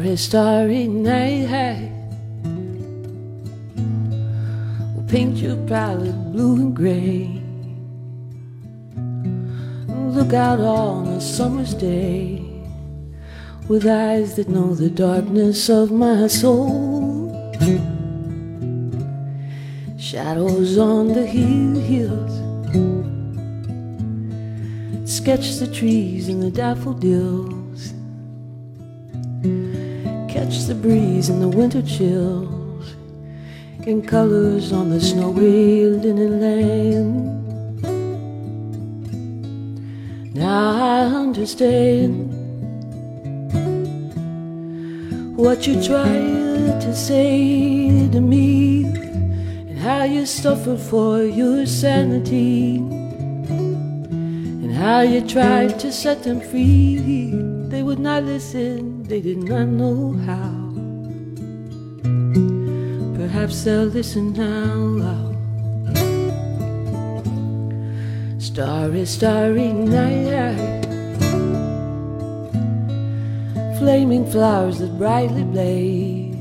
Starry, starry night Hey. We'll paint your palette blue and gray. Look out on a summer's day with eyes that know the darkness of my soul. Shadows on the hills sketch the trees and the daffodils catch the breeze and the winter chills in colors on the snowy linen land. Now I understand what you tried to say to me and how you suffered for your sanity and how you tried to set them free. They would not listen, they did not know how. Perhaps they'll listen now. Starry, starry night. Flaming flowers that brightly blaze.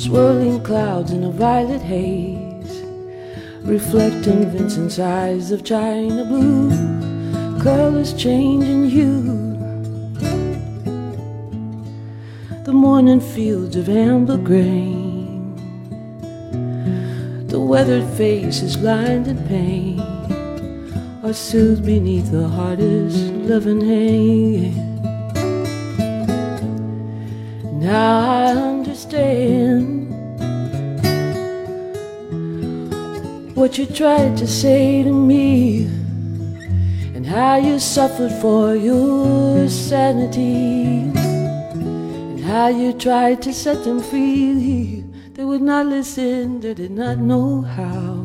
Swirling clouds in a violet haze. Reflecting Vincent's eyes of china blue. Colors changing hue. The morning fields of amber grain. The weathered faces lined in pain, are soothed beneath the hardest loving hand. Now I understand what you tried to say to me, how you suffered for your sanity, and how you tried to set them free. They would not listen, they did not know how.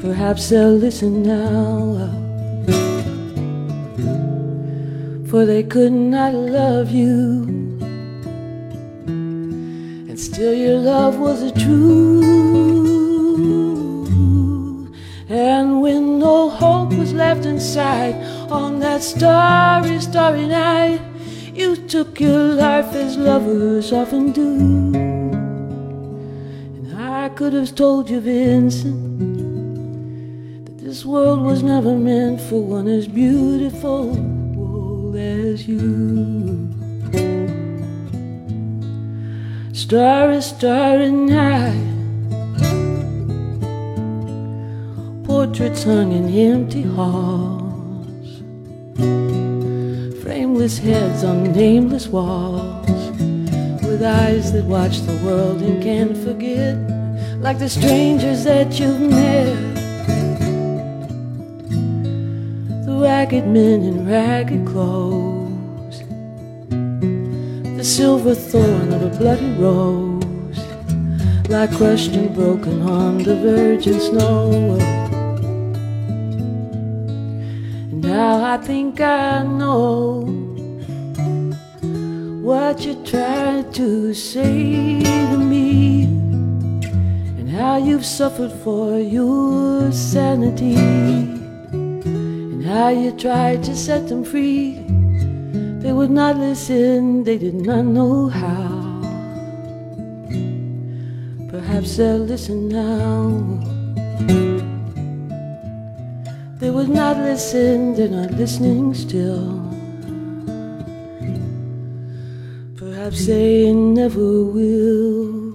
Perhaps they'll listen now. For they could not love you. And still your love was a true. Inside on that starry, starry night. You took your life as lovers often do. And I could have told you, Vincent, that this world was never meant for one as beautiful as you. Starry, starry night. Portraits hung in empty halls. Frameless heads on nameless walls, with eyes that watch the world and can't forget, like the strangers that you've met. The ragged men in ragged clothes, the silver thorn of a bloody rose, like crushed and broken on the virgin snow. Now I think I know what you tried to say to me, and how you've suffered for your sanity, and how you tried to set them free. They would not listen, they did not know how. Perhaps they'll listen now. They would not listen, they're not listening still. Perhaps they never will.